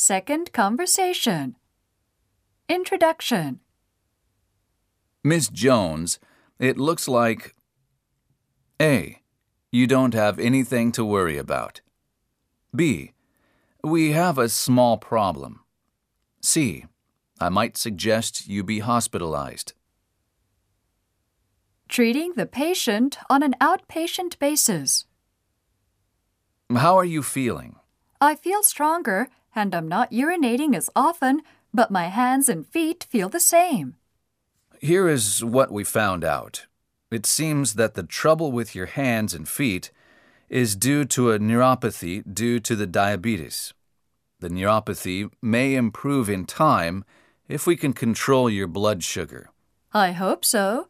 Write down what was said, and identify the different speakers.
Speaker 1: Second conversation. Introduction.
Speaker 2: Miss Jones, it looks like. A. You don't have anything to worry about. B. We have a small problem. C. I might suggest you be hospitalized.
Speaker 1: Treating the patient on an outpatient basis.
Speaker 2: How are you feeling?
Speaker 1: I feel stronger and I'm not urinating as often, but my hands and feet feel the same.
Speaker 2: Here is what we found out. It seems that the trouble with your hands and feet is due to a neuropathy due to the diabetes. The neuropathy may improve in time if we can control your blood sugar.
Speaker 1: I hope so.